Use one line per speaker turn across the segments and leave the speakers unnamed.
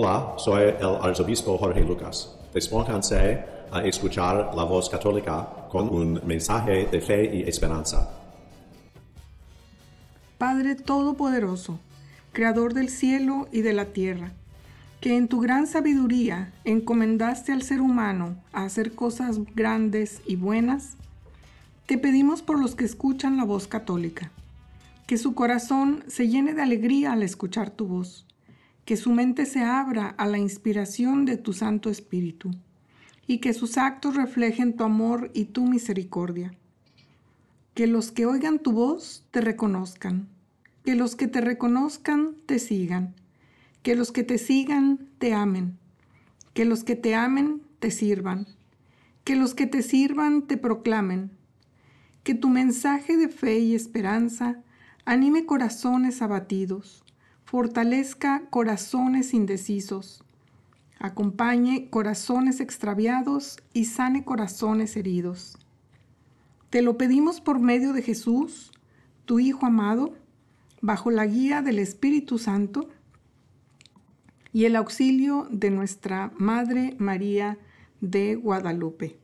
Hola, soy el arzobispo Jorge Lucas. Despónganse a escuchar la voz católica con un mensaje de fe y esperanza.
Padre Todopoderoso, Creador del cielo y de la tierra, que en tu gran sabiduría encomendaste al ser humano a hacer cosas grandes y buenas, te pedimos por los que escuchan la voz católica, que su corazón se llene de alegría al escuchar tu voz que su mente se abra a la inspiración de tu Santo Espíritu y que sus actos reflejen tu amor y tu misericordia. Que los que oigan tu voz te reconozcan, que los que te reconozcan te sigan, que los que te sigan te amen, que los que te amen te sirvan, que los que te sirvan te proclamen, que tu mensaje de fe y esperanza anime corazones abatidos, fortalezca corazones indecisos, acompañe corazones extraviados y sane corazones heridos. Te lo pedimos por medio de Jesús, tu Hijo amado, bajo la guía del Espíritu Santo y el auxilio de nuestra Madre María de Guadalupe.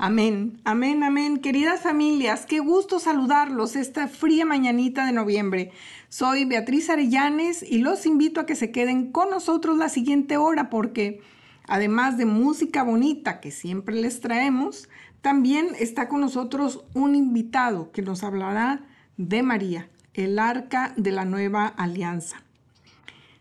Amén, amén, amén. Queridas familias, qué gusto saludarlos esta fría mañanita de noviembre. Soy Beatriz Arellanes y los invito a que se queden con nosotros la siguiente hora porque además de música bonita que siempre les traemos, también está con nosotros un invitado que nos hablará de María, el arca de la nueva alianza.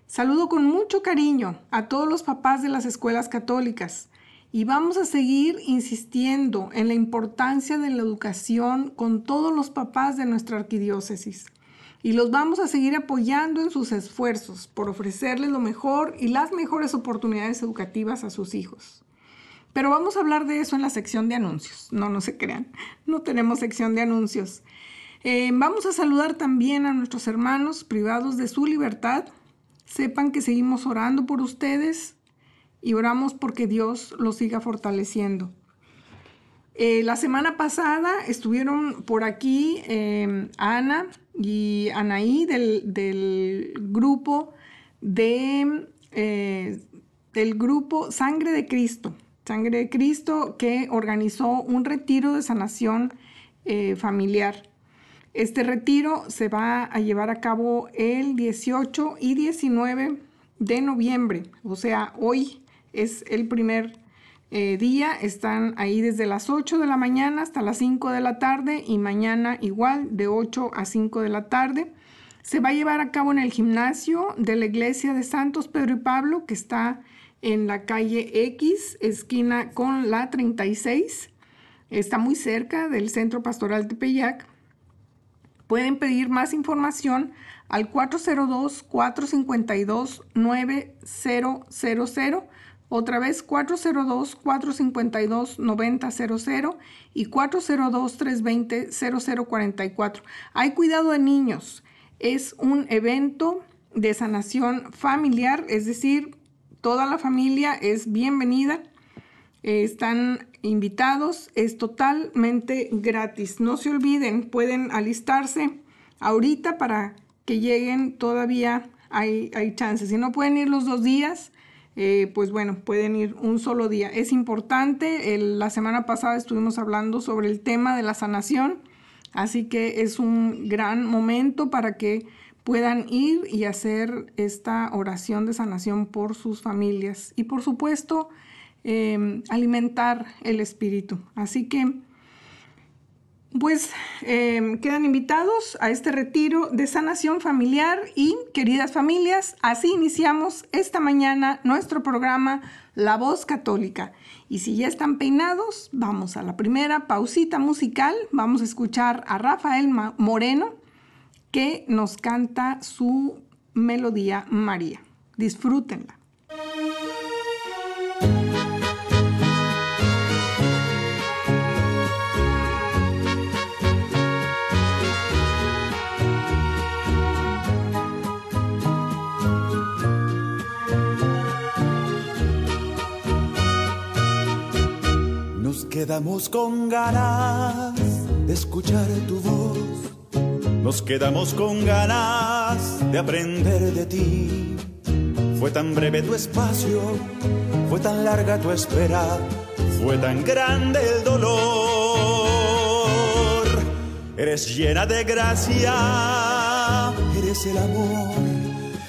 Saludo con mucho cariño a todos los papás de las escuelas católicas y vamos a seguir insistiendo en la importancia de la educación con todos los papás de nuestra arquidiócesis. Y los vamos a seguir apoyando en sus esfuerzos por ofrecerles lo mejor y las mejores oportunidades educativas a sus hijos. Pero vamos a hablar de eso en la sección de anuncios. No, no se crean, no tenemos sección de anuncios. Eh, vamos a saludar también a nuestros hermanos privados de su libertad. Sepan que seguimos orando por ustedes y oramos porque Dios los siga fortaleciendo. Eh, la semana pasada estuvieron por aquí em, Ana y Anaí del, grupo de eh, del grupo Sangre de Cristo. Sangre de Cristo que organizó un retiro de sanación eh, familiar. Este retiro se va a llevar a cabo el 18 y 19 de noviembre, o sea, hoy es el primer eh, día. Están ahí desde las 8 de la mañana hasta las 5 de la tarde y mañana igual de 8 a 5 de la tarde. Se va a llevar a cabo en el gimnasio de la iglesia de Santos Pedro y Pablo, que está en la calle X, esquina con la 36. Está muy cerca del Centro Pastoral de Tepeyac. Pueden pedir más información al 402-452-9000 otra vez 402-452-9000 y 402-320-0044. Hay cuidado de niños. Es un evento de sanación familiar, es decir, toda la familia es bienvenida. Están invitados, es totalmente gratis. No se olviden, pueden alistarse ahorita para que lleguen todavía, hay, hay chances. Si no pueden ir los dos días, eh, pues bueno, pueden ir un solo día. Es importante, la semana pasada estuvimos hablando sobre el tema de la sanación, así que es un gran momento para que puedan ir y hacer esta oración de sanación por sus familias y por supuesto em, alimentar el espíritu. Así que pues em, quedan invitados a este retiro de sanación familiar y queridas familias, así iniciamos esta mañana nuestro programa La Voz Católica. Y si ya están peinados, vamos a la primera pausita musical. Vamos a escuchar a Rafael Moreno que nos canta su melodía María. Disfrútenla.
Quedamos con ganas de escuchar tu voz. Nos quedamos con ganas de aprender de ti. Fue tan breve tu espacio, fue tan larga tu espera, fue tan grande el dolor. Eres llena de gracia, eres el amor,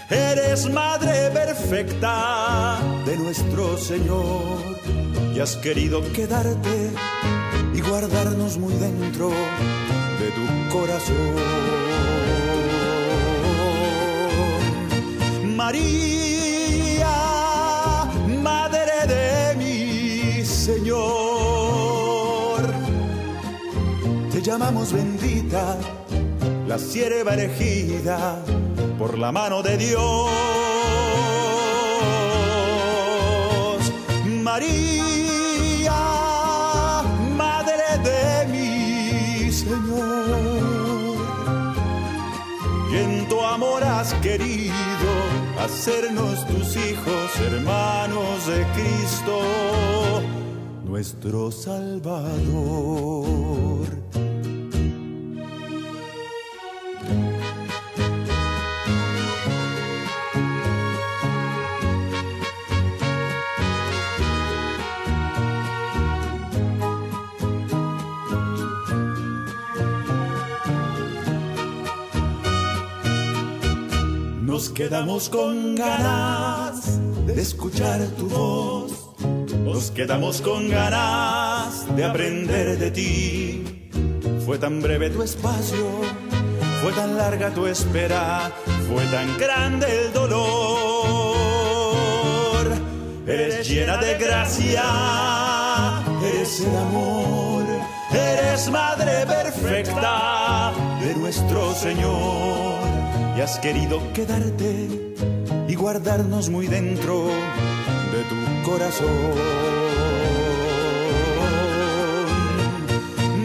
eres madre perfecta de nuestro Señor. Has querido quedarte y guardarnos muy dentro de tu corazón. María, Madre de mi Señor, te llamamos bendita, la sierva elegida por la mano de Dios. María, tu amor has querido hacernos tus hijos, hermanos de Cristo, nuestro Salvador. Nos quedamos con ganas de escuchar tu voz. Nos quedamos con ganas de aprender de ti. Fue tan breve tu espacio, fue tan larga tu espera, fue tan grande el dolor. Eres llena de gracia, eres el amor, eres madre perfecta de nuestro Señor has querido quedarte y guardarnos muy dentro de tu corazón.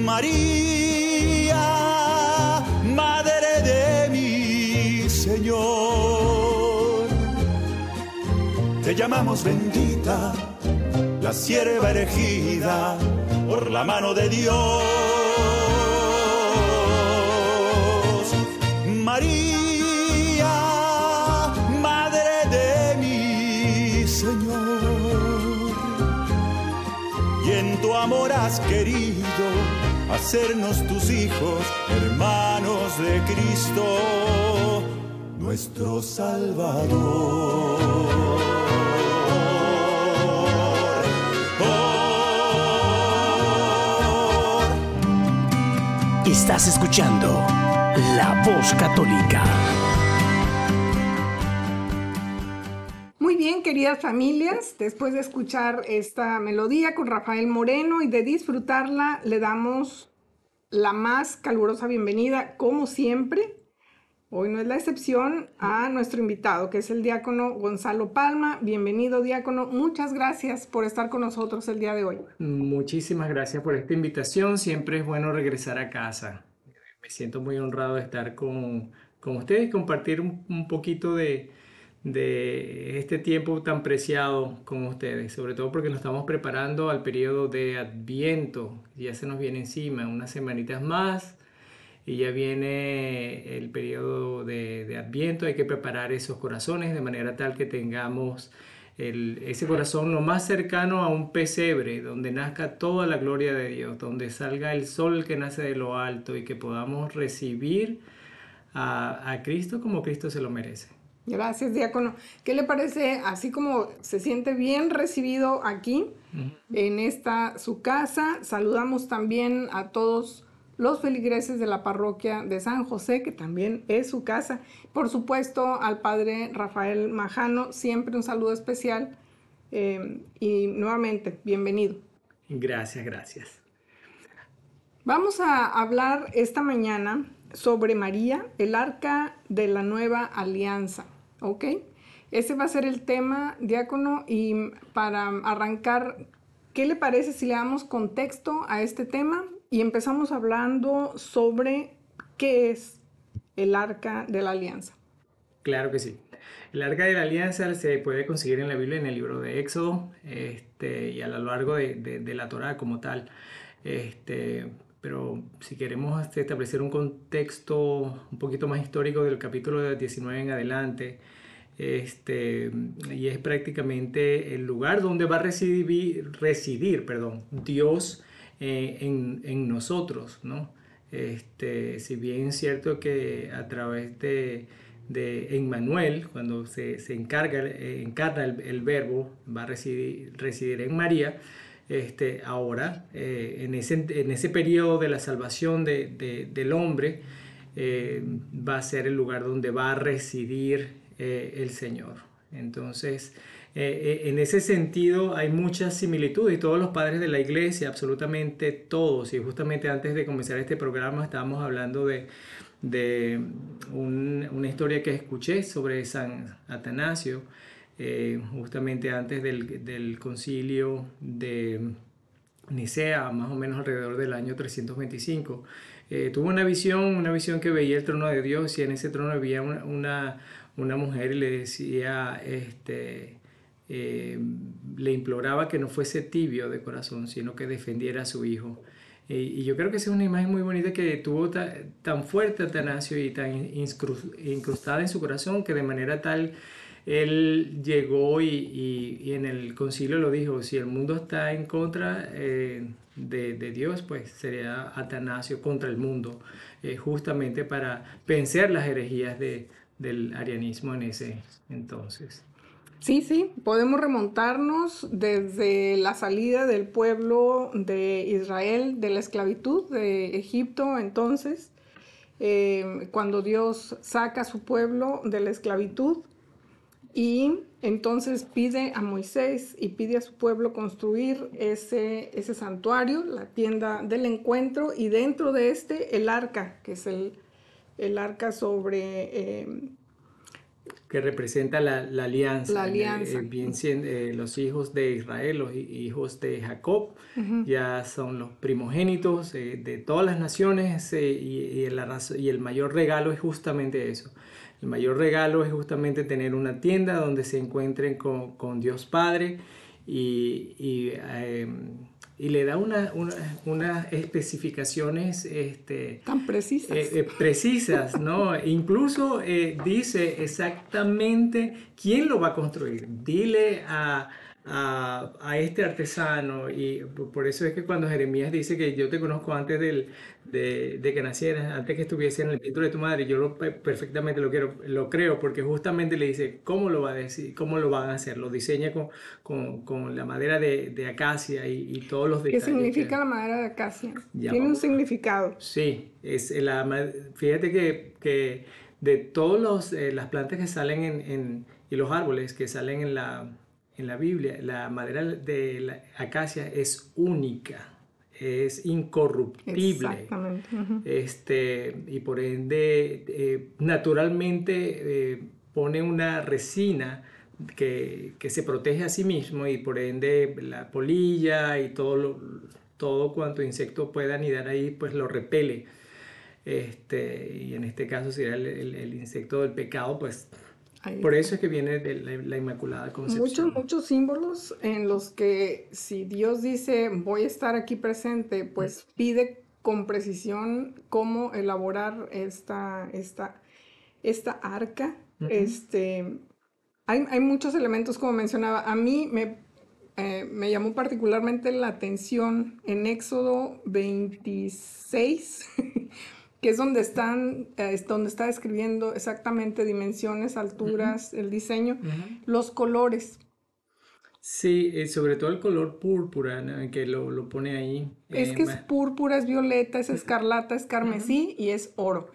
María, Madre de mi Señor, te llamamos bendita, la sierva elegida por la mano de Dios. María, amor has querido hacernos tus hijos, hermanos de Cristo, nuestro Salvador.
Estás escuchando La Voz Católica.
Queridas familias, después de escuchar esta melodía con Rafael Moreno y de disfrutarla, le damos la más calurosa bienvenida, como siempre. Hoy no es la excepción a nuestro invitado, que es el diácono Gonzalo Palma. Bienvenido, diácono. Muchas gracias por estar con nosotros el día de hoy.
Muchísimas gracias por esta invitación. Siempre es bueno regresar a casa. Me siento muy honrado de estar con, con ustedes y compartir un, un poquito de, de este tiempo tan preciado con ustedes, sobre todo porque nos estamos preparando al periodo de Adviento, ya se nos viene encima, unas semanitas más y ya viene el periodo de, Adviento, hay que preparar esos corazones de manera tal que tengamos el, ese corazón lo más cercano a un pesebre, donde nazca toda la gloria de Dios, donde salga el sol que nace de lo alto y que podamos recibir a, a Cristo como Cristo se lo merece.
Gracias, diácono. ¿Qué le parece, así como se siente bien recibido aquí, en esta su casa? Saludamos también a todos los feligreses de la parroquia de San José, que también es su casa. Por supuesto, al padre Rafael Majano, siempre un saludo especial. eh, y nuevamente, bienvenido.
Gracias, gracias.
Vamos a hablar esta mañana sobre María, el arca de la nueva alianza. ¿Ok? Ese va a ser el tema, diácono, y para arrancar, ¿qué le parece si le damos contexto a este tema? Y empezamos hablando sobre qué es el arca de la alianza.
Claro que sí. El arca de la alianza se puede conseguir en la Biblia en el libro de Éxodo este, y a lo largo de, de, la Torá como tal. Este, pero si queremos este, establecer un contexto un poquito más histórico del capítulo 19 en adelante, este, y es prácticamente el lugar donde va a residir, perdón, Dios eh, en, nosotros, ¿no? Este, si bien es cierto que a través de, Emmanuel, cuando se, se encarga, eh, encarna el, verbo, va a residir, residir en María, este, ahora, eh, en, ese, en ese periodo de la salvación de, de, del hombre, va a ser el lugar donde va a residir el Señor. Entonces, eh, eh, en ese sentido hay muchas similitudes y todos los padres de la iglesia, absolutamente todos, y justamente antes de comenzar este programa estábamos hablando de, de una historia que escuché sobre San Atanasio, eh, justamente antes del, del, concilio de Nicea, más o menos alrededor del año 325. tuvo una visión, una visión que veía el trono de Dios y en ese trono había una, una, una mujer y le decía, este, eh, le imploraba que no fuese tibio de corazón, sino que defendiera a su hijo. y yo creo que esa es una imagen muy bonita que tuvo tan fuerte Atanasio y tan incrustada en su corazón que de manera tal él llegó y, y, en el concilio lo dijo, si el mundo está en contra eh, de, de, Dios, pues sería Atanasio contra el mundo, eh, justamente para vencer las herejías de, del arianismo en ese entonces.
Sí, sí, podemos remontarnos desde la salida del pueblo de Israel de la esclavitud de Egipto, entonces, eh, cuando Dios saca a su pueblo de la esclavitud y entonces pide a Moisés y pide a su pueblo construir ese, ese santuario, la tienda del encuentro, y dentro de este el arca, que es el, el arca sobre... Eh,
que representa la, alianza.
La alianza.
Eh, bien eh, los hijos de Israel, los hijos de Jacob, ya son los primogénitos eh, de todas las naciones y, el, y, el, mayor regalo es justamente eso. El mayor regalo es justamente tener una tienda donde se encuentren con, con Dios Padre y, y y le da unas una, especificaciones este,
tan precisas.
Eh, eh, precisas, ¿no? Incluso eh, dice exactamente quién lo va a construir. Dile a, a, a, este artesano y por eso es que cuando Jeremías dice que yo te conozco antes del, de, de, que nacieras, antes que estuviese en el título de tu madre, yo lo, perfectamente lo, quiero, lo creo porque justamente le dice cómo lo va a decir, cómo lo van a hacer, lo diseña con, con, con la madera de, de acacia y, y, todos los detalles.
¿Qué significa la madera de acacia? Tiene un significado.
Sí, es la, fíjate que, que de todas eh, las plantas que salen en, en, y los árboles que salen en la en la Biblia, la madera de la acacia es única, es incorruptible. este, y por ende, eh, naturalmente eh, pone una resina que, se protege a sí mismo y por ende la polilla y todo, todo cuanto insecto pueda anidar ahí, pues lo repele. Este, y en este caso sería el insecto del pecado, pues por eso es que viene de la, Inmaculada Concepción.
Muchos, muchos símbolos en los que si Dios dice voy a estar aquí presente, pues pide con precisión cómo elaborar esta, esta, esta arca. este, hay, hay, muchos elementos, como mencionaba. A mí me, eh, me llamó particularmente la atención en Éxodo 26. que es donde están, eh, donde está describiendo exactamente dimensiones, alturas, el diseño, los colores.
Sí, eh, sobre todo el color púrpura, que lo, lo, pone ahí.
Es que es púrpura, es violeta, es escarlata, es carmesí y es oro.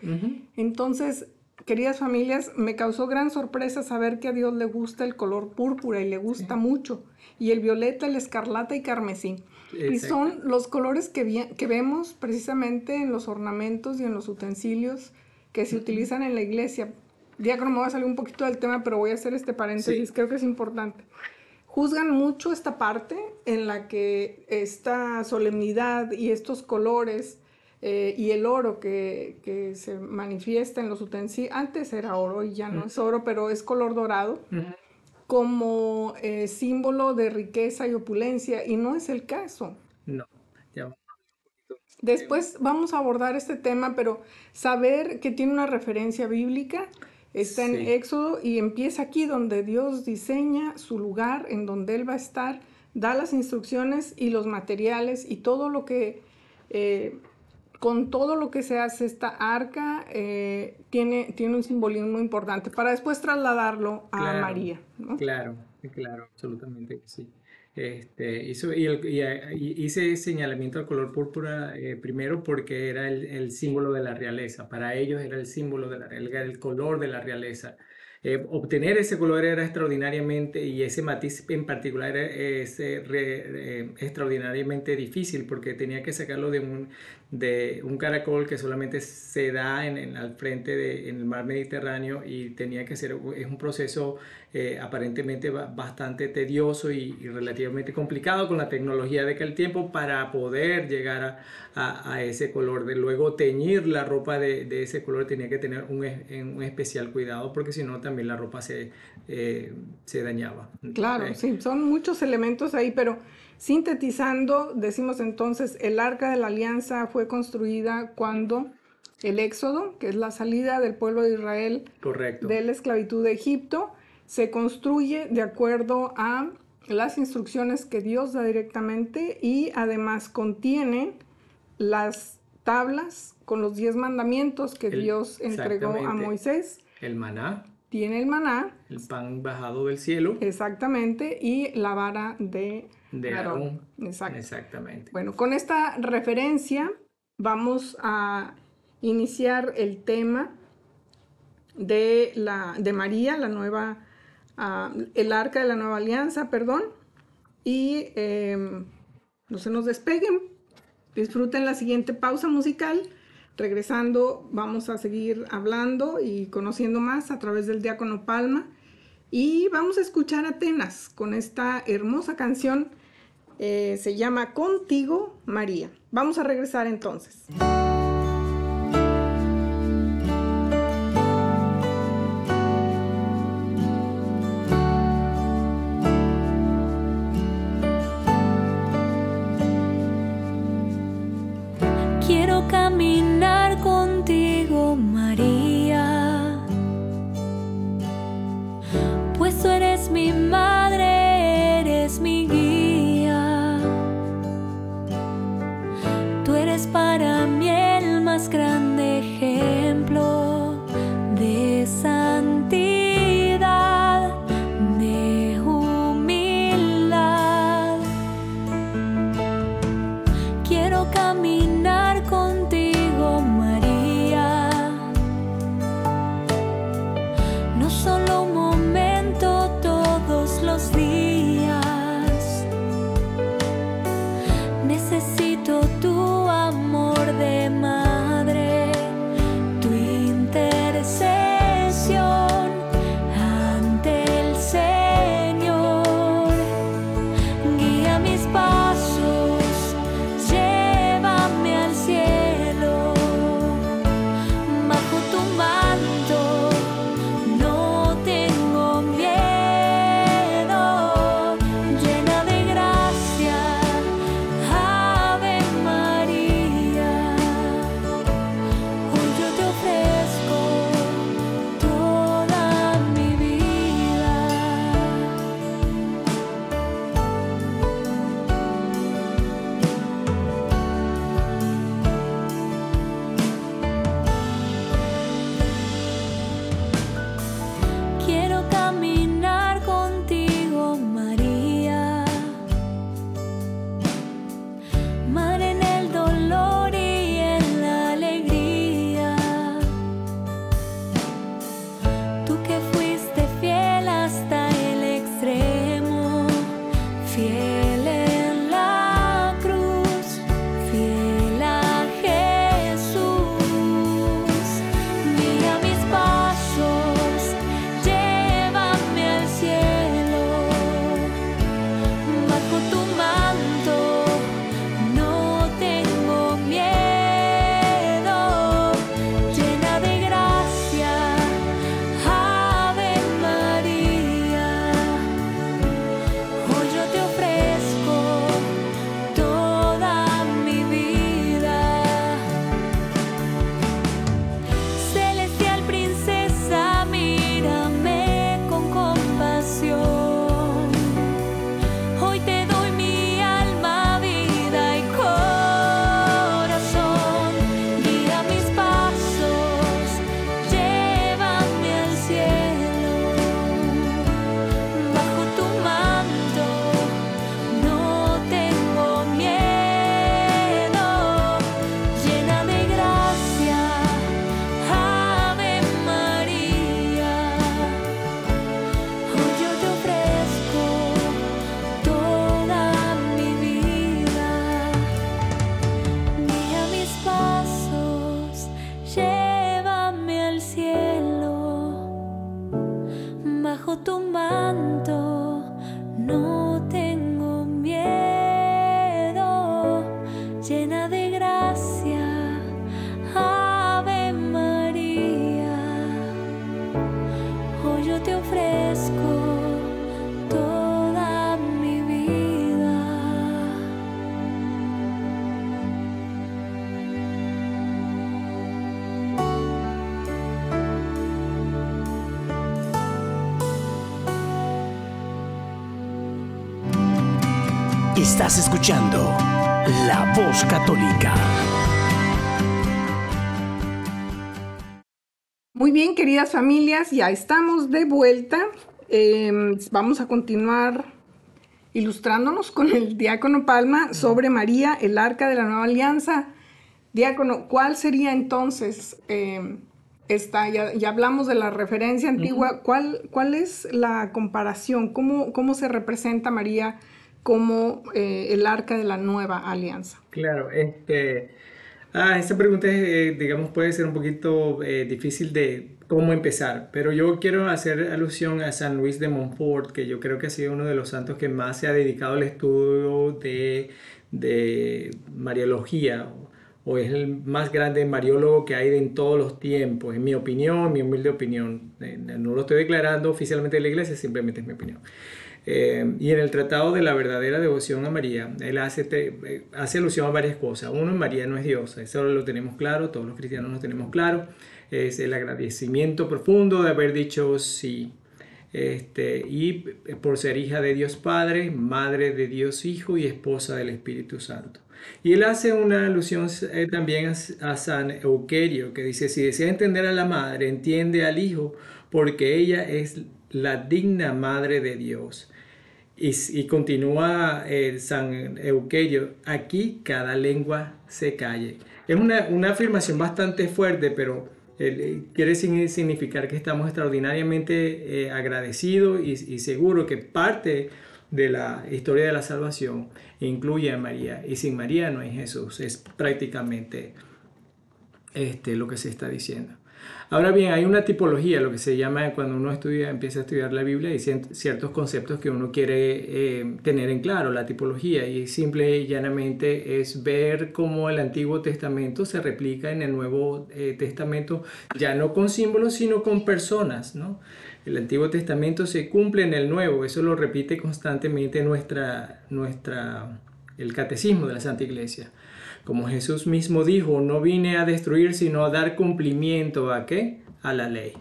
Entonces, queridas familias, me causó gran sorpresa saber que a Dios le gusta el color púrpura y le gusta mucho. Y el violeta, el escarlata y carmesí. Y son los colores que, que vemos precisamente en los ornamentos y en los utensilios que se utilizan en la iglesia. Diácono, me voy a salir un poquito del tema, pero voy a hacer este paréntesis, creo que es importante. Juzgan mucho esta parte en la que esta solemnidad y estos colores eh, y el oro que, que, se manifiesta en los utensilios, antes era oro y ya no es oro, pero es color dorado, como eh, símbolo de riqueza y opulencia, y no es el caso.
No, ya.
Después vamos a abordar este tema, pero saber que tiene una referencia bíblica está en Éxodo y empieza aquí donde Dios diseña su lugar en donde Él va a estar, da las instrucciones y los materiales y todo lo que eh, con todo lo que se hace esta arca, eh, tiene, tiene un simbolismo importante para después trasladarlo a María.
Claro, claro, absolutamente sí. Este, hizo, y, hice señalamiento al color púrpura eh, primero porque era el, símbolo de la realeza. Para ellos era el símbolo de la realeza, el color de la realeza. Eh, obtener ese color era extraordinariamente, y ese matiz en particular es extraordinariamente difícil porque tenía que sacarlo de un, de un caracol que solamente se da en, al frente de, en el mar Mediterráneo y tenía que ser, es un proceso eh, aparentemente bastante tedioso y, relativamente complicado con la tecnología de aquel tiempo para poder llegar a, a, ese color. De luego teñir la ropa de, de, ese color tenía que tener un, un especial cuidado porque si no también la ropa se, eh, se dañaba.
Claro, sí, son muchos elementos ahí, pero Sintetizando, decimos entonces, el arca de la alianza fue construida cuando el éxodo, que es la salida del pueblo de Israel de la esclavitud de Egipto, se construye de acuerdo a las instrucciones que Dios da directamente y además contiene las tablas con los diez mandamientos que Dios entregó a Moisés.
El maná.
Tiene el maná.
El pan bajado del cielo.
Exactamente. Y la vara de
de Aarón.
Exactamente. Bueno, con esta referencia vamos a iniciar el tema de, la, de María, la nueva, ah, el arca de la nueva alianza, perdón. Y em, no se nos despeguen, disfruten la siguiente pausa musical. Regresando, vamos a seguir hablando y conociendo más a través del diácono Palma. Y vamos a escuchar Atenas con esta hermosa canción eh, se llama Contigo María. Vamos a regresar entonces.
Contigo,
Estás escuchando La Voz Católica.
Muy bien, queridas familias, ya estamos de vuelta. Eh, vamos a continuar ilustrándonos con el diácono Palma sobre María, el arca de la nueva alianza. Diácono, ¿cuál sería entonces eh, esta? Ya, ya, hablamos de la referencia antigua. ¿Cuál, ¿Cuál es la comparación? ¿Cómo, cómo se representa María como eh, el arca de la nueva alianza?
Claro, este, ah, esta pregunta, eh, digamos, puede ser un poquito eh, difícil de cómo empezar, pero yo quiero hacer alusión a San Luis de Montfort, que yo creo que ha sido uno de los santos que más se ha dedicado al estudio de, de Mariología, o es el más grande mariólogo que hay en todos los tiempos, en mi opinión, mi humilde opinión. No lo estoy declarando oficialmente en la iglesia, simplemente es mi opinión. Eh, y en el Tratado de la Verdadera Devoción a María, él hace, te, hace alusión a varias cosas. Uno, María no es diosa, eso lo tenemos claro, todos los cristianos lo tenemos claro. Es el agradecimiento profundo de haber dicho sí. Este, y por ser hija de Dios Padre, madre de Dios Hijo y esposa del Espíritu Santo. Y él hace una alusión eh, también a, a San Euquerio, que dice, si desea entender a la madre, entiende al Hijo, porque ella es la digna madre de Dios. Y, continúa eh, San Euquerio, aquí cada lengua se calle. Es una, una afirmación bastante fuerte, pero eh, quiere significar que estamos extraordinariamente eh, agradecidos y, y seguros que parte de la historia de la salvación incluye a María. Y sin María no hay Jesús. Es prácticamente este, lo que se está diciendo. Ahora bien, hay una tipología, lo que se llama cuando uno estudia, empieza a estudiar la Biblia, y ciertos conceptos que uno quiere eh, tener en claro, la tipología, y simple y llanamente es ver cómo el Antiguo Testamento se replica en el Nuevo eh, Testamento, ya no con símbolos, sino con personas, ¿no? El Antiguo Testamento se cumple en el Nuevo, eso lo repite constantemente nuestra, nuestra, el catecismo de la Santa Iglesia. Como Jesús mismo dijo, no vine a destruir, sino a dar cumplimiento a qué? A la ley,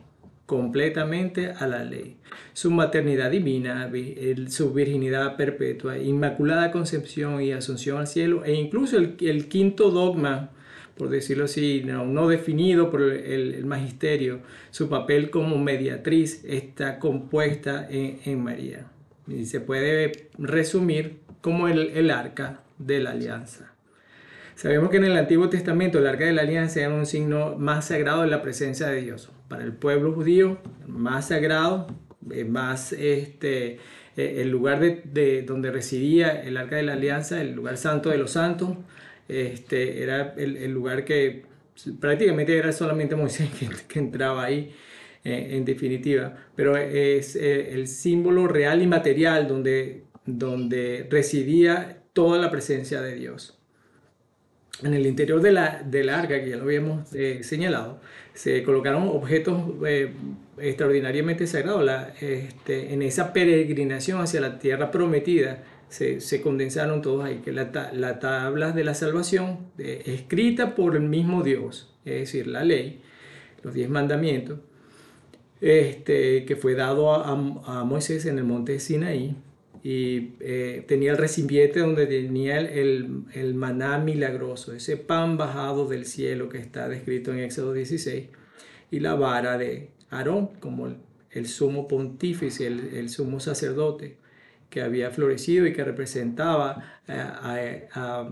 completamente a la ley. Su maternidad divina, su virginidad perpetua, inmaculada concepción y asunción al cielo, e incluso el, quinto dogma, por decirlo así, no, definido por el, magisterio, su papel como mediatriz está compuesta en, María. Y se puede resumir como el, el arca de la alianza. Sabemos que en el Antiguo Testamento el arca de la alianza era un signo más sagrado de la presencia de Dios. Para el pueblo judío, más sagrado, eh, más este, eh, el lugar de, donde residía el arca de la alianza, el lugar santo de los santos, este, era el, lugar que prácticamente era solamente Moisés que, entraba ahí. Eh, en definitiva, pero es el símbolo real y material donde, donde residía toda la presencia de Dios en el interior de la, del arca, que ya lo habíamos eh, señalado, se colocaron objetos eh, extraordinariamente sagrados. La, este, en esa peregrinación hacia la tierra prometida, se, condensaron todos ahí, que la, la tabla de la salvación, eh, escrita por el mismo Dios, es decir, la ley, los diez mandamientos, este, que fue dado a, a Moisés en el monte de Sinaí, y eh, tenía el recipiente donde tenía el, el, maná milagroso, ese pan bajado del cielo que está descrito en Éxodo 16, y la vara de Aarón como el, sumo pontífice, el, sumo sacerdote que había florecido y que representaba a,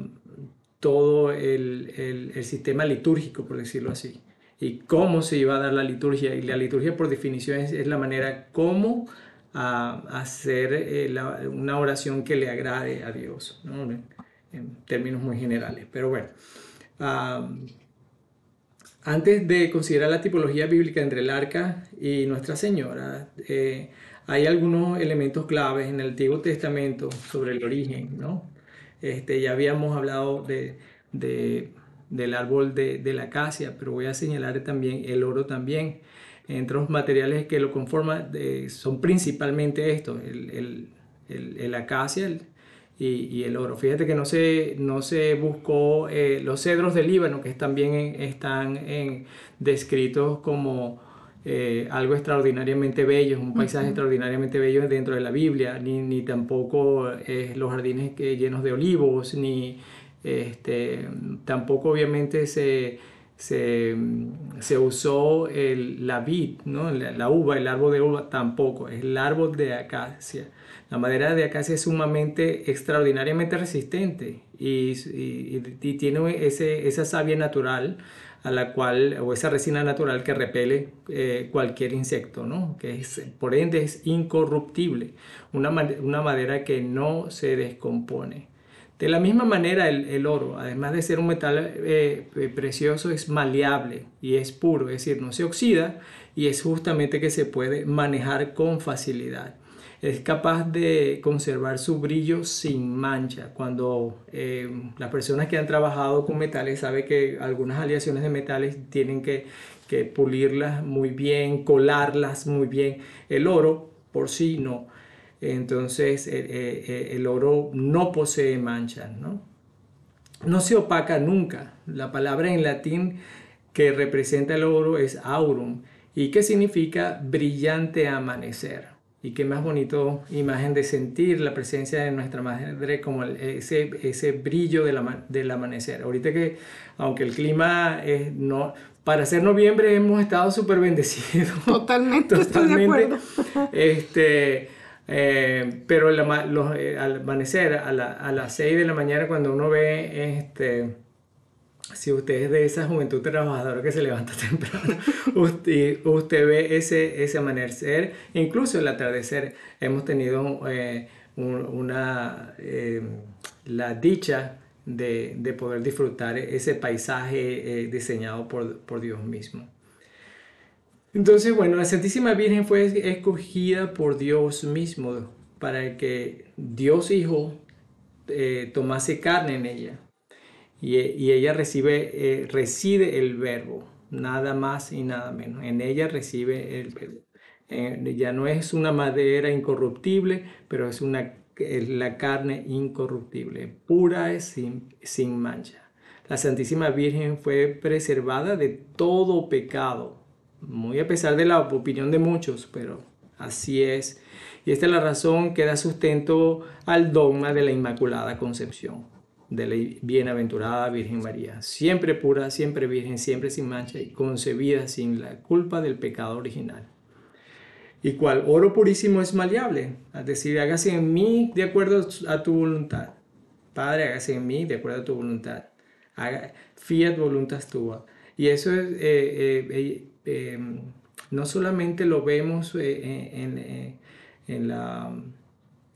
todo el, sistema litúrgico, por decirlo así, y cómo se iba a dar la liturgia. Y la liturgia, por definición, es, es la manera como a, hacer eh, una oración que le agrade a Dios, en términos muy generales. Pero bueno, antes de considerar la tipología bíblica entre el arca y Nuestra Señora, eh, hay algunos elementos claves en el Antiguo Testamento sobre el origen. ¿no? Este, ya habíamos hablado de, del árbol de, de la acacia, pero voy a señalar también el oro también entre los materiales que lo conforman son principalmente estos, el, el, el, el acacia y, y, el oro. Fíjate que no se, no se buscó eh, los cedros del Líbano, que también están en, descritos como eh, algo extraordinariamente bello, un paisaje extraordinariamente bello dentro de la Biblia, ni, ni tampoco los jardines que, llenos de olivos, ni este, tampoco obviamente se, se, se usó el, la vid, ¿no? la, uva, el árbol de uva tampoco, es el árbol de acacia. La madera de acacia es sumamente extraordinariamente resistente y, y, y tiene ese, esa savia natural a la cual, o esa resina natural que repele eh, cualquier insecto, ¿no? que es, por ende es incorruptible, una, una, madera que no se descompone. De la misma manera el, el oro, además de ser un metal eh, eh, precioso, es maleable y es puro, es decir, no se oxida y es justamente que se puede manejar con facilidad es capaz de conservar su brillo sin mancha. Cuando eh, las personas que han trabajado con metales saben que algunas aleaciones de metales tienen que, pulirlas muy bien, colarlas muy bien. El oro por sí no. Entonces eh, eh, el oro no posee manchas, ¿no? No se opaca nunca. La palabra en latín que representa el oro es aurum y que significa brillante amanecer. Y qué más bonito imagen de sentir la presencia de nuestra madre como ese, ese brillo del, del amanecer. Ahorita que, aunque el clima es no, para ser noviembre hemos estado súper bendecidos.
Totalmente, Totalmente.
Este, eh, pero eh, al amanecer a, la, a las 6 de la mañana cuando uno ve este, si usted es de esa juventud trabajadora que se levanta temprano, usted, usted ve ese, ese amanecer, incluso el atardecer. Hemos tenido eh, una, la dicha de, de, poder disfrutar ese paisaje diseñado por, por, Dios mismo. Entonces, bueno, la Santísima Virgen fue escogida por Dios mismo para que Dios Hijo tomase carne en ella y, ella recibe, eh, reside el verbo, nada más y nada menos. En ella recibe el verbo. Eh, ya no es una madera incorruptible, pero es, una, la carne incorruptible, pura sin mancha. La Santísima Virgen fue preservada de todo pecado, muy a pesar de la opinión de muchos, pero así es. Y esta es la razón que da sustento al dogma de la Inmaculada Concepción de la bienaventurada Virgen María, siempre pura, siempre virgen, siempre sin mancha y concebida sin la culpa del pecado original. Y cual oro purísimo es maleable, es decir, hágase en mí de acuerdo a tu voluntad. Padre, hágase en mí de acuerdo a tu voluntad. Haga, fiat voluntas tua. Y eso es, eh, eh, eh, em, no solamente lo vemos en, en, la,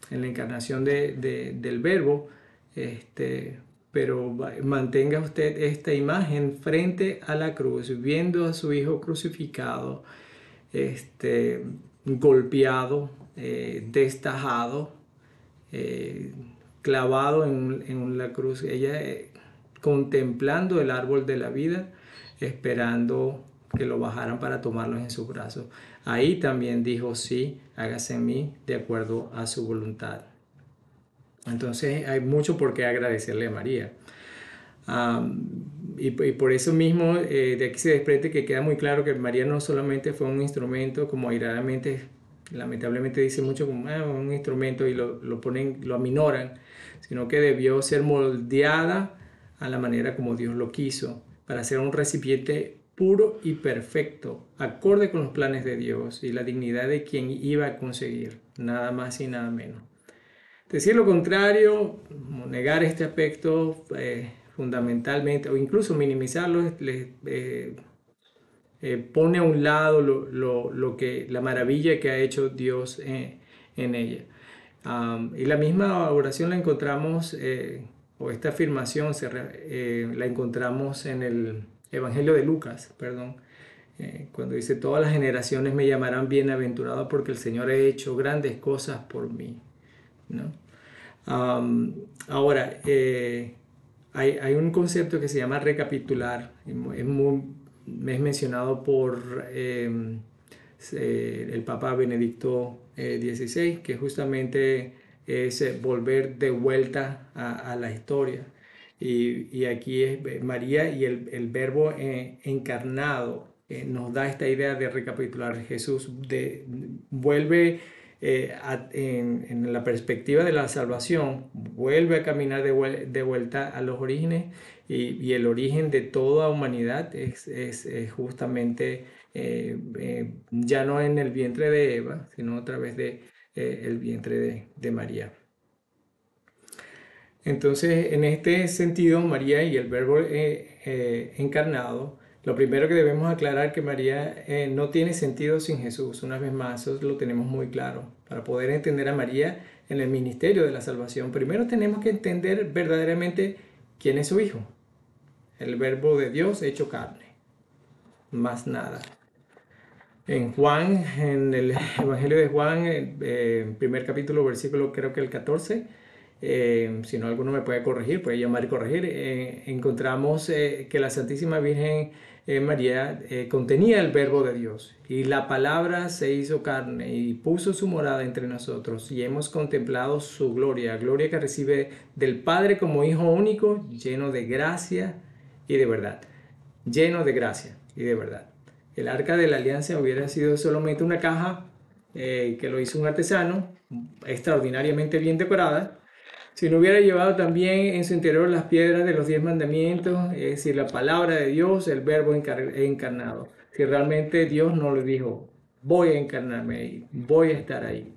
en la encarnación de, del verbo, este, pero mantenga usted esta imagen frente a la cruz, viendo a su hijo crucificado, este, golpeado, eh, destajado, eh, clavado en, la cruz. Ella eh, contemplando el árbol de la vida, esperando que lo bajaran para tomarlo en sus brazos. Ahí también dijo, sí, hágase en mí de acuerdo a su voluntad. Entonces hay mucho por qué agradecerle a María. y, por eso mismo eh, de aquí se desprende que queda muy claro que María no solamente fue un instrumento, como airadamente, lamentablemente dice mucho como ah, un instrumento y lo, lo, ponen, lo aminoran, sino que debió ser moldeada a la manera como Dios lo quiso, para ser un recipiente puro y perfecto, acorde con los planes de Dios y la dignidad de quien iba a conseguir, nada más y nada menos. Decir lo contrario, negar este aspecto eh, fundamentalmente o incluso minimizarlo, eh, eh, pone a un lado lo, que, la maravilla que ha hecho Dios en ella. y la misma oración la encontramos, o esta afirmación la encontramos en el Evangelio de Lucas, perdón, cuando dice, todas las generaciones me llamarán bienaventurado porque el Señor ha hecho grandes cosas por mí. ¿no? ahora, eh, hay, un concepto que se llama recapitular, es, muy, es mencionado por em, el Papa Benedicto XVI, eh, que justamente es eh, volver de vuelta a, la historia. Y, aquí es María y el, verbo encarnado eh, nos da esta idea de recapitular. Jesús de, vuelve eh, en, la perspectiva de la salvación, vuelve a caminar de, vuelta a los orígenes y, el origen de toda humanidad es, justamente eh, ya no en el vientre de Eva, sino a través de el vientre de María. Entonces, en este sentido, María y el Verbo encarnado lo primero que debemos aclarar que María eh, no tiene sentido sin Jesús. Una vez más, eso lo tenemos muy claro. Para poder entender a María en el ministerio de la salvación, primero tenemos que entender verdaderamente quién es su Hijo. El verbo de Dios hecho carne. Más nada. En Juan, en el Evangelio de Juan, eh, primer capítulo, versículo creo que el 14, eh, si no alguno me puede corregir, puede llamar y corregir, encontramos que la Santísima Virgen eh, María eh, contenía el verbo de Dios y la palabra se hizo carne y puso su morada entre nosotros y hemos contemplado su gloria, gloria que recibe del Padre como Hijo único, lleno de gracia y de verdad, lleno de gracia y de verdad. El arca de la alianza hubiera sido solamente una caja eh, que lo hizo un artesano, extraordinariamente bien decorada, si no hubiera llevado también en su interior las piedras de los diez mandamientos, es decir, la palabra de Dios, el verbo encarnado. Si realmente Dios no le dijo, voy a encarnarme ahí, voy a estar ahí.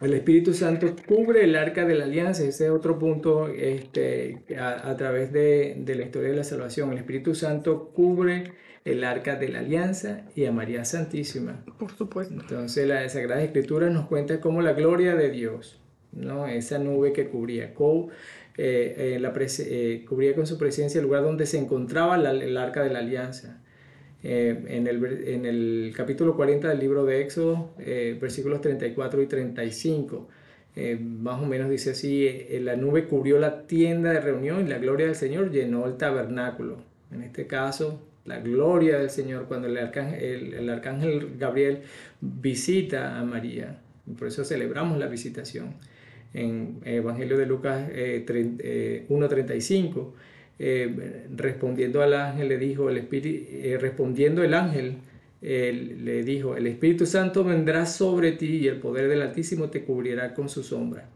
El Espíritu Santo cubre el arca de la alianza, ese es otro punto este, a, través de, de, la historia de la salvación. El Espíritu Santo cubre el arca de la alianza y a María Santísima.
Por supuesto.
Entonces la Sagrada Escritura nos cuenta cómo la gloria de Dios ¿no? esa nube que cubría. Eh, eh, eh, cubría con su presencia el lugar donde se encontraba el arca de la alianza. en, el, en, el, capítulo 40 del libro de Éxodo, versículos 34 y 35, más o menos dice así, la nube cubrió la tienda de reunión y la gloria del Señor llenó el tabernáculo. En este caso, la gloria del Señor cuando el arcángel, el arcángel Gabriel visita a María. Por eso celebramos la visitación en Evangelio de Lucas 1.35, eh, eh, respondiendo al ángel le dijo, el espíritu, eh, respondiendo el ángel le dijo, el Espíritu Santo vendrá sobre ti y el poder del Altísimo te cubrirá con su sombra.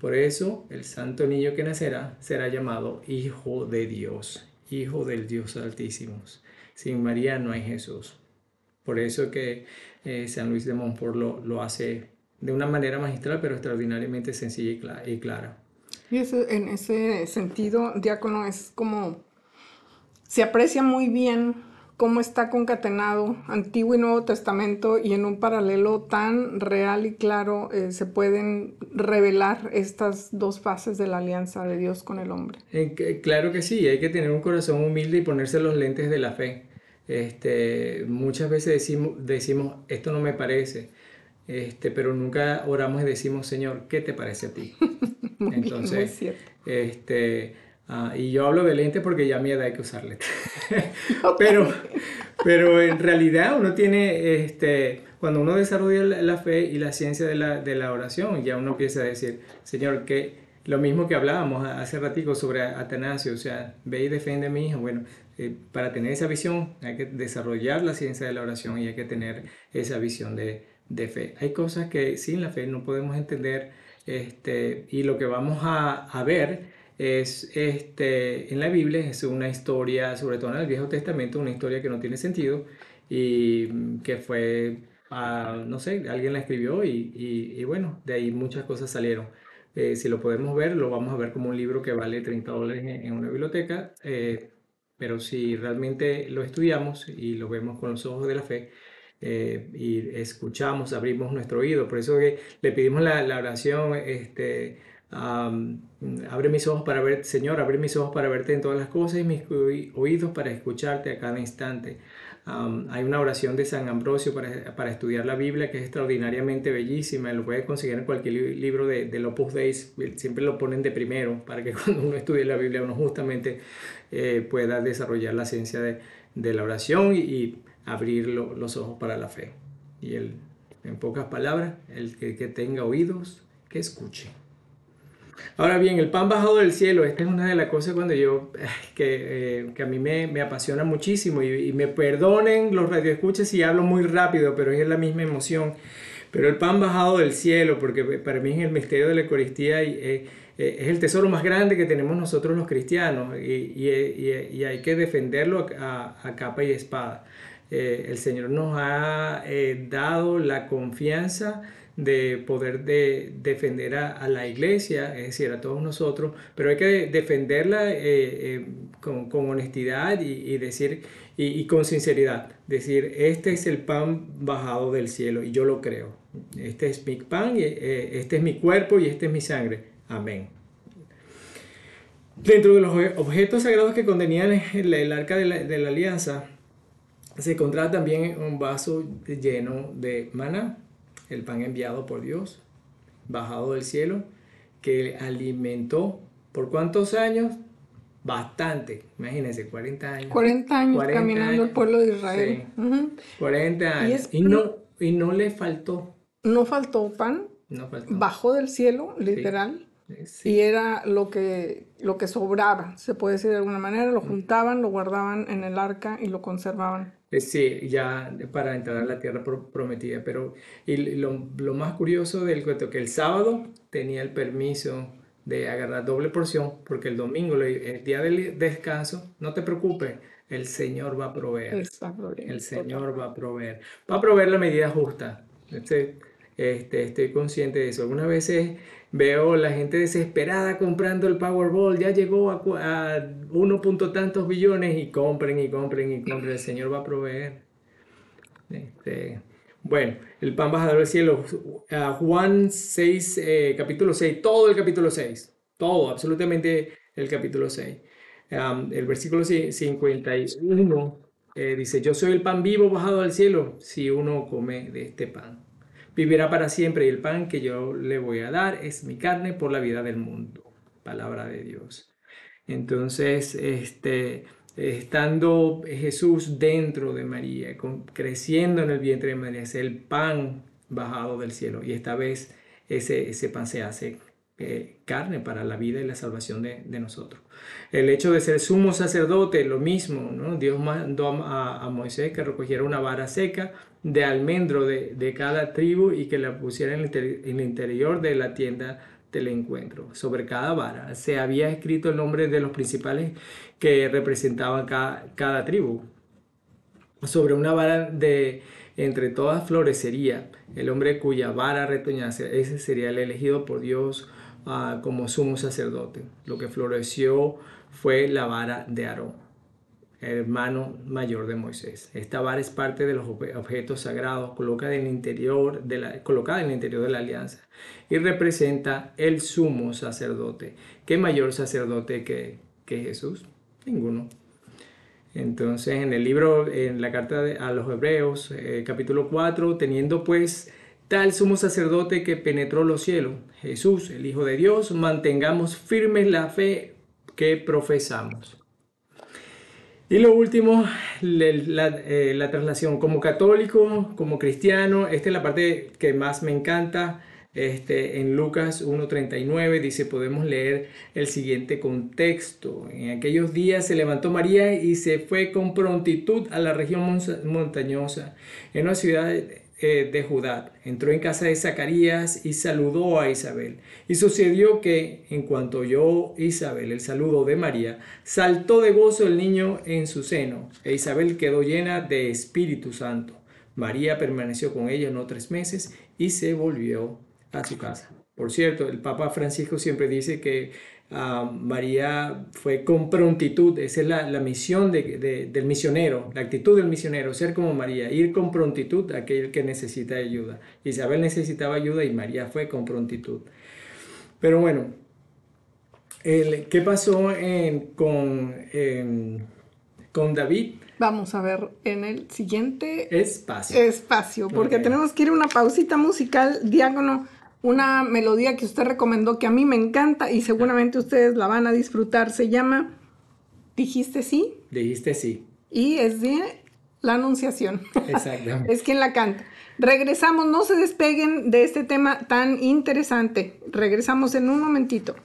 Por eso el santo niño que nacerá será llamado Hijo de Dios, Hijo del Dios Altísimo. Sin María no hay Jesús. Por eso que San Luis de Montfort lo hace de una manera magistral, pero extraordinariamente sencilla y clara.
Y eso, en ese sentido, diácono, es como, se aprecia muy bien cómo está concatenado Antiguo y Nuevo Testamento y en un paralelo tan real y claro eh, se pueden revelar estas dos fases de la alianza de Dios con el hombre.
Eh, claro que sí, hay que tener un corazón humilde y ponerse los lentes de la fe. Este, muchas veces decimos, decimos, esto no me parece, este, pero nunca oramos y decimos, Señor, ¿qué te parece a ti? Entonces, este, ah, y yo hablo de lente porque ya a mi edad hay que usar pero, pero en realidad uno tiene, este, cuando uno desarrolla la fe y la ciencia de la, de la oración, ya uno empieza a decir, Señor, que lo mismo que hablábamos hace ratico sobre Atanasio, o sea, ve y defiende a mi hijo. Bueno, eh, para tener esa visión hay que desarrollar la ciencia de la oración y hay que tener esa visión de, de fe. Hay cosas que sin la fe no podemos entender este, y lo que vamos a, ver es este, en la Biblia es una historia, sobre todo en el Viejo Testamento, una historia que no tiene sentido y que fue, no sé, alguien la escribió y, bueno, de ahí muchas cosas salieron. Eh, si lo podemos ver, lo vamos a ver como un libro que vale 30 dólares en, una biblioteca, eh, pero si realmente lo estudiamos y lo vemos con los ojos de la fe, eh, y escuchamos, abrimos nuestro oído. Por eso que le pedimos la, oración, este, abre mis ojos para ver, Señor, abre mis ojos para verte en todas las cosas y mis oídos para escucharte a cada instante. hay una oración de San Ambrosio para, para, estudiar la Biblia que es extraordinariamente bellísima, lo puedes conseguir en cualquier libro de, del Opus Dei, siempre lo ponen de primero para que cuando uno estudie la Biblia uno justamente eh, pueda desarrollar la ciencia de, de la oración y abrir los ojos para la fe. Y en pocas palabras, el que, tenga oídos, que escuche. Ahora bien, el pan bajado del cielo, esta es una de las cosas cuando yo, que, eh, que a mí me, me apasiona muchísimo y, y, me perdonen los radioescuchas si hablo muy rápido, pero es la misma emoción. Pero el pan bajado del cielo, porque para mí es el misterio de la Eucaristía y, eh, eh, es el tesoro más grande que tenemos nosotros los cristianos y, y, y hay que defenderlo a, a, capa y espada. El Señor nos ha dado la confianza de poder de defender a, la iglesia, es decir, a todos nosotros, pero hay que defenderla eh, eh, con, honestidad y, decir, y, con sinceridad, decir, este es el pan bajado del cielo y yo lo creo, este es mi pan, y, eh, este es mi cuerpo y este es mi sangre, amén. Dentro de los objetos sagrados que contenían el, arca de la alianza, se encontraba también un vaso lleno de maná el pan enviado por Dios, bajado del cielo, que alimentó por cuántos años? Bastante, imagínense, 40 años.
40 años caminando el pueblo de Israel.
40 años. Y, no, y no le faltó.
No faltó pan.
No faltó.
Bajó del cielo, literal. Y era lo que, lo que sobraba, se puede decir de alguna manera. Lo juntaban, lo guardaban en el arca y lo conservaban.
Sí, ya para entrar a la tierra prometida. Pero y lo, lo, más curioso del cuento que el sábado tenía el permiso de agarrar doble porción, porque el domingo, el día del descanso, no te preocupes, el Señor va a proveer. El Señor va a proveer. Va a proveer la medida justa. Este, este, estoy consciente de eso. Algunas veces veo la gente desesperada comprando el Powerball, ya llegó a, a uno punto tantos billones y compren y compren y compren, el Señor va a proveer. Este, bueno, el pan bajador del cielo, Juan 6, eh, capítulo 6, todo el capítulo 6, todo, absolutamente el capítulo 6. el versículo 51 eh, dice, yo soy el pan vivo bajado del cielo, si uno come de este pan vivirá para siempre y el pan que yo le voy a dar es mi carne por la vida del mundo. Palabra de Dios. Entonces, este, estando Jesús dentro de María, creciendo en el vientre de María, es el pan bajado del cielo. Y esta vez ese, ese pan se hace eh, carne para la vida y la salvación de, nosotros. El hecho de ser sumo sacerdote, lo mismo, ¿no? Dios mandó a, a Moisés que recogiera una vara seca de almendro de, cada tribu y que la pusiera en el, interior de la tienda del encuentro. Sobre cada vara se había escrito el nombre de los principales que representaban cada, cada tribu. Sobre una vara de entre todas florecería el hombre cuya vara retoñase, ese sería el elegido por Dios ah, como sumo sacerdote. Lo que floreció fue la vara de Aarón hermano mayor de Moisés. Esta vara es parte de los objetos sagrados colocada en el interior de la, colocada en el interior de la alianza y representa el sumo sacerdote. ¿Qué mayor sacerdote que, que Jesús? Ninguno. Entonces, en el libro, en la carta a los Hebreos, eh, capítulo 4, teniendo pues tal sumo sacerdote que penetró los cielos, Jesús, el Hijo de Dios, mantengamos firmes la fe que profesamos. Y lo último, la, eh, la, traslación como católico, como cristiano, esta es la parte que más me encanta. Este, en Lucas 1.39 dice, podemos leer el siguiente contexto. En aquellos días se levantó María y se fue con prontitud a la región montañosa, en una ciudad eh, de Judá. Entró en casa de Zacarías y saludó a Isabel. Y sucedió que, en cuanto oyó Isabel el saludo de María, saltó de gozo el niño en su seno, e Isabel quedó llena de Espíritu Santo. María permaneció con ella no tres meses y se volvió a su casa. Por cierto, el Papa Francisco siempre dice que María fue con prontitud, esa es la, misión del misionero, la actitud del misionero, ser como María, ir con prontitud a aquel que necesita ayuda. Isabel necesitaba ayuda y María fue con prontitud. Pero bueno, ¿qué pasó con, con David?
Vamos a ver en el siguiente
espacio.
Espacio, porque tenemos que ir a una pausita musical, diácono una melodía que usted recomendó que a mí me encanta y seguramente ustedes la van a disfrutar. Se llama Dijiste sí.
Dijiste sí.
Y es de la Anunciación.
Exactamente.
es quien la canta. Regresamos, no se despeguen de este tema tan interesante. Regresamos en un momentito.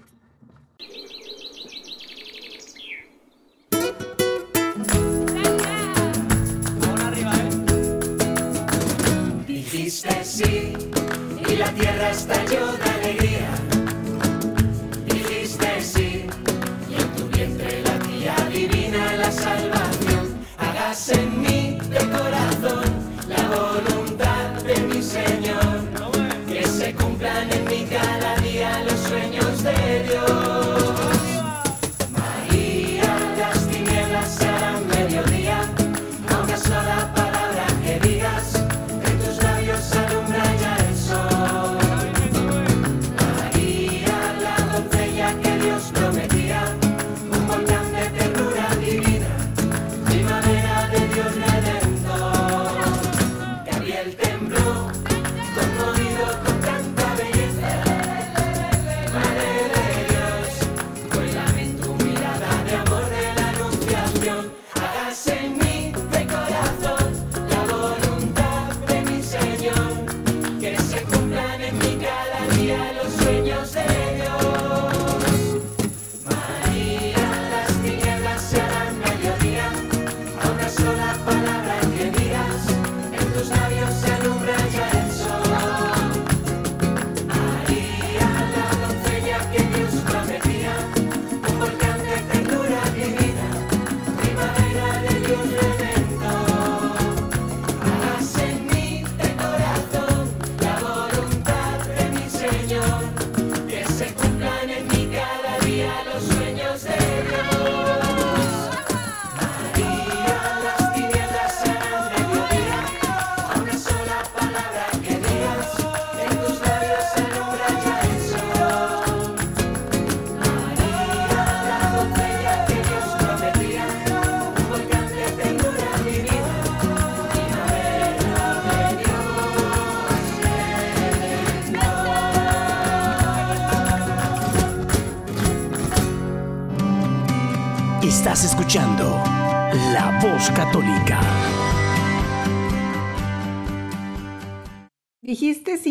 Dijiste sí y la tierra estalló de alegría. Dijiste sí y en tu vientre la tía divina la salvación. Hágase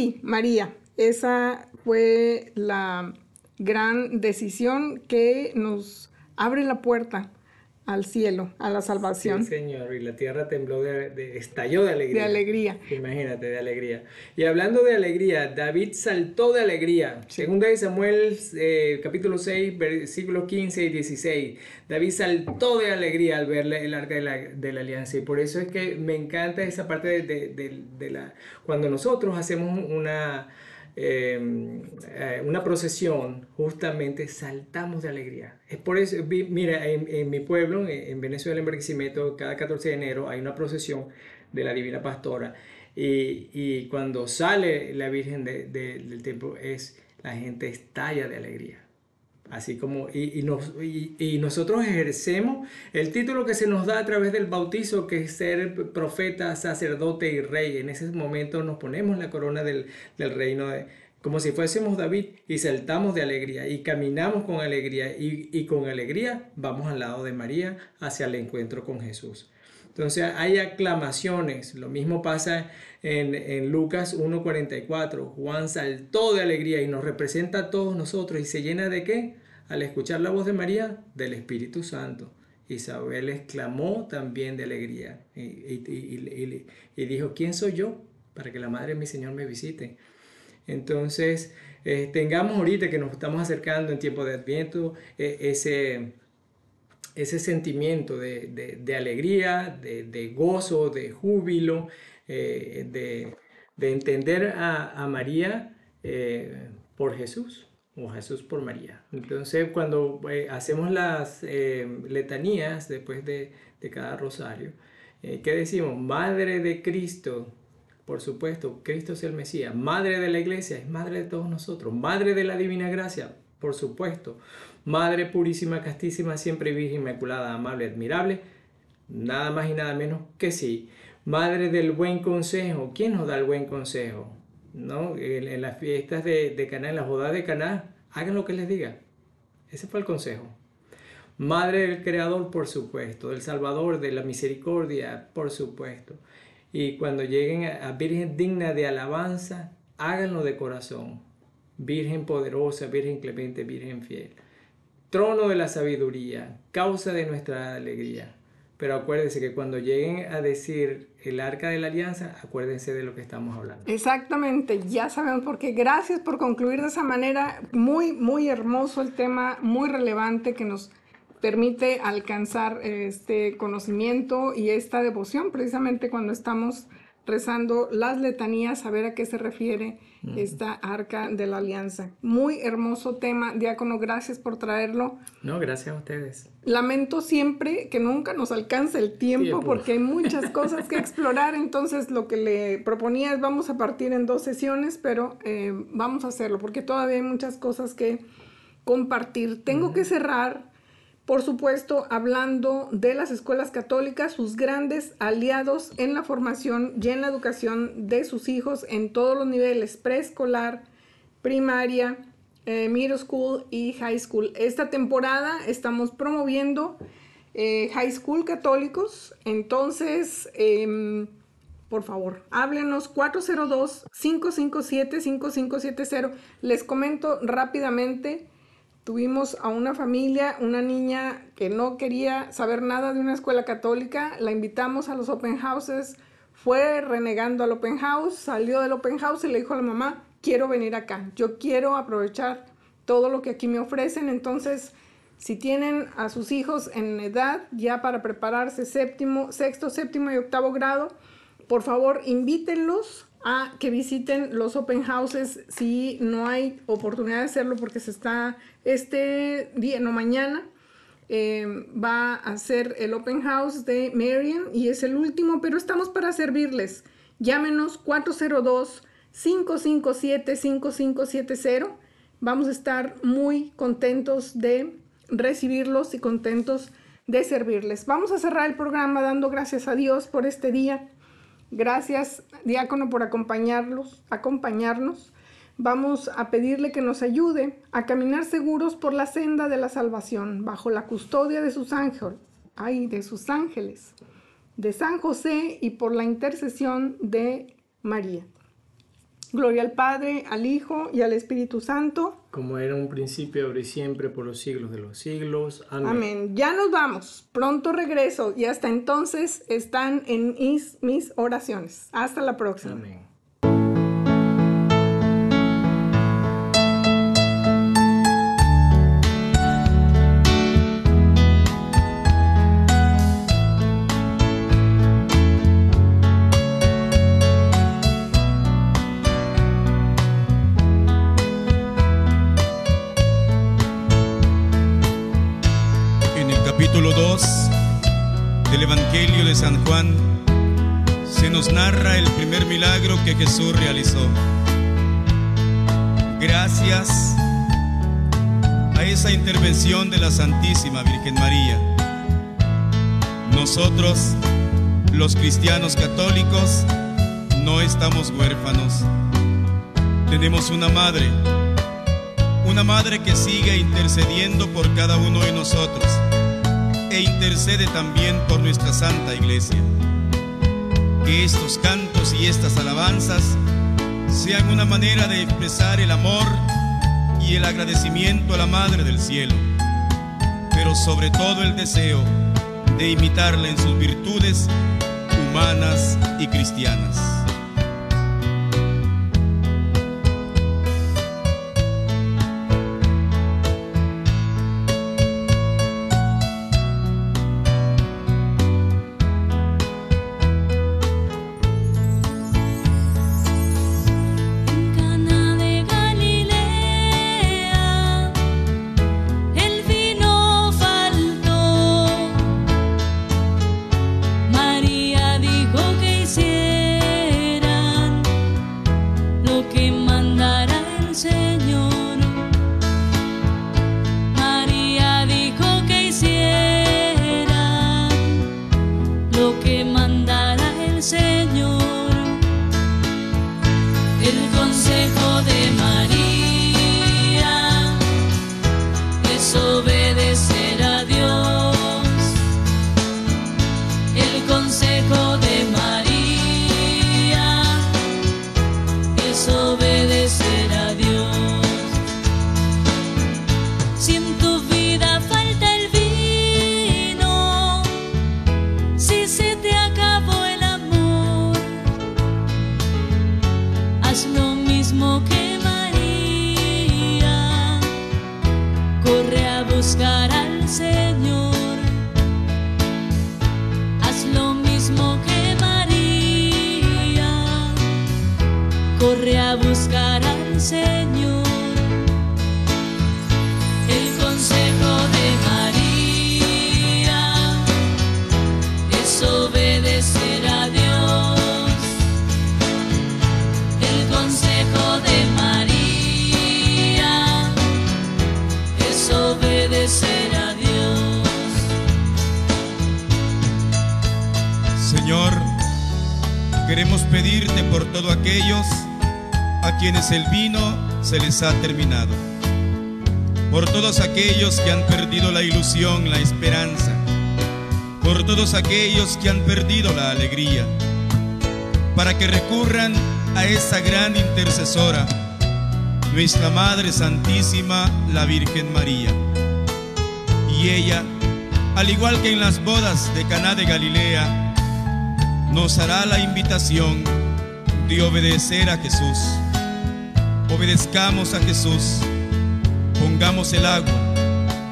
sí, María. Esa fue la gran decisión que nos abre la puerta al cielo, a la salvación.
Sí, Señor, y la tierra tembló, de, de- estalló de alegría.
De alegría.
Imagínate, de alegría. Y hablando de alegría, David saltó de alegría. Segunda de Samuel, eh, capítulo 6, versículos 15 y 16. David saltó de alegría al ver el arca de la, de la alianza. Y por eso es que me encanta esa parte de- de la... Cuando nosotros hacemos una... eh, eh, una procesión, justamente saltamos de alegría. Es por eso, mira, en, mi pueblo, en, en Venezuela, en Barquisimeto, cada 14 de enero hay una procesión de la Divina Pastora. Y, y cuando sale la Virgen de- de- del templo, es, la gente estalla de alegría. Así como, y, y nos, y, y nosotros ejercemos el título que se nos da a través del bautizo, que es ser profeta, sacerdote y rey. En ese momento nos ponemos la corona del, del reino, de- como si fuésemos David, y saltamos de alegría, y caminamos con alegría, y, y con alegría vamos al lado de María hacia el encuentro con Jesús. Entonces hay aclamaciones, lo mismo pasa en, en Lucas 1.44, Juan saltó de alegría y nos representa a todos nosotros y se llena de qué? Al escuchar la voz de María, del Espíritu Santo. Isabel exclamó también de alegría y, dijo, ¿quién soy yo para que la Madre de mi Señor me visite? Entonces, eh, tengamos ahorita que nos estamos acercando en tiempo de Adviento eh, ese, ese sentimiento de, de- alegría, de, gozo, de júbilo, eh, de, de entender a, María por Jesús o Jesús por María. Entonces, cuando eh, hacemos las eh, letanías después de, de cada rosario, eh, ¿qué decimos? Madre de Cristo, por supuesto, Cristo es el Mesías. Madre de la iglesia, es madre de todos nosotros. Madre de la divina gracia, por supuesto. Madre purísima, castísima, siempre virgen, inmaculada, amable, admirable. Nada más y nada menos que sí. Madre del buen consejo. ¿Quién nos da el buen consejo? ¿No? En, las fiestas de, de Caná, en las bodas de Caná, hagan lo que les diga. Ese fue el consejo. Madre del Creador, por supuesto, del Salvador, de la misericordia, por supuesto. Y cuando lleguen a, a Virgen digna de alabanza, háganlo de corazón. Virgen poderosa, Virgen clemente, Virgen fiel. Trono de la sabiduría, causa de nuestra alegría. Pero acuérdense que cuando lleguen a decir el arca de la alianza, acuérdense de lo que estamos hablando.
Exactamente, ya sabemos por qué. Gracias por concluir de esa manera. Muy, muy hermoso el tema, muy relevante que nos permite alcanzar este conocimiento y esta devoción precisamente cuando estamos rezando las letanías, a ver a qué se refiere esta arca de la alianza. Muy hermoso tema, diácono, gracias por traerlo.
No, gracias a ustedes.
Lamento siempre que nunca nos alcance el tiempo,
Tiempo.
porque hay muchas cosas que explorar, entonces lo que le proponía es vamos a partir en dos sesiones, pero eh, vamos a hacerlo, porque todavía hay muchas cosas que compartir. Tengo que cerrar por supuesto, hablando de las escuelas católicas, sus grandes aliados en la formación y en la educación de sus hijos en todos los niveles, preescolar, primaria, eh, middle school y high school. Esta temporada estamos promoviendo eh, high school católicos, entonces, em, por favor, háblenos 402-557-5570. Les comento rápidamente. Tuvimos a una familia, una niña que no quería saber nada de una escuela católica, la invitamos a los open houses, fue renegando al open house, salió del open house y le dijo a la mamá, quiero venir acá, yo quiero aprovechar todo lo que aquí me ofrecen, entonces si tienen a sus hijos en edad ya para prepararse séptimo, sexto, séptimo y octavo grado, por favor invítenlos a que visiten los open houses si no hay oportunidad de hacerlo porque se está este día, no mañana, eh, va a ser el open house de Marian y es el último, pero estamos para servirles. Llámenos 402-557-5570. Vamos a estar muy contentos de recibirlos y contentos de servirles. Vamos a cerrar el programa dando gracias a Dios por este día. Gracias, diácono, por acompañarlos, acompañarnos. Vamos a pedirle que nos ayude a caminar seguros por la senda de la salvación, bajo la custodia de sus ángeles, ay, de sus ángeles, de San José y por la intercesión de María. Gloria al Padre, al Hijo y al Espíritu Santo.
Como era un principio, ahora y siempre, por los siglos de los siglos. Amén.
Amén. Ya nos vamos. Pronto regreso y hasta entonces están en mis, mis oraciones. Hasta la próxima.
Amén.
San Juan se nos narra el primer milagro que Jesús realizó. Gracias a esa intervención de la Santísima Virgen María, nosotros, los cristianos católicos, no estamos huérfanos. Tenemos una madre, una madre que sigue intercediendo por cada uno de nosotros e intercede también por nuestra Santa Iglesia. Que estos cantos y estas alabanzas sean una manera de expresar el amor y el agradecimiento a la Madre del Cielo, pero sobre todo el deseo de imitarla en sus virtudes humanas y cristianas.
Consejo de
ha terminado. Por todos aquellos que han perdido la ilusión, la esperanza. Por todos aquellos que han perdido la alegría. Para que recurran a esa gran intercesora, nuestra Madre Santísima, la Virgen María. Y ella, al igual que en las bodas de Caná de Galilea, nos hará la invitación de obedecer a Jesús. Obedezcamos a Jesús, pongamos el agua,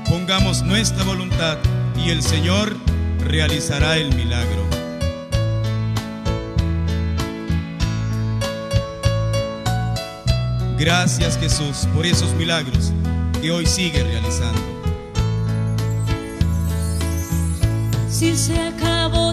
pongamos nuestra voluntad y el Señor realizará el milagro. Gracias Jesús por esos milagros que hoy sigue realizando.
Si se acabó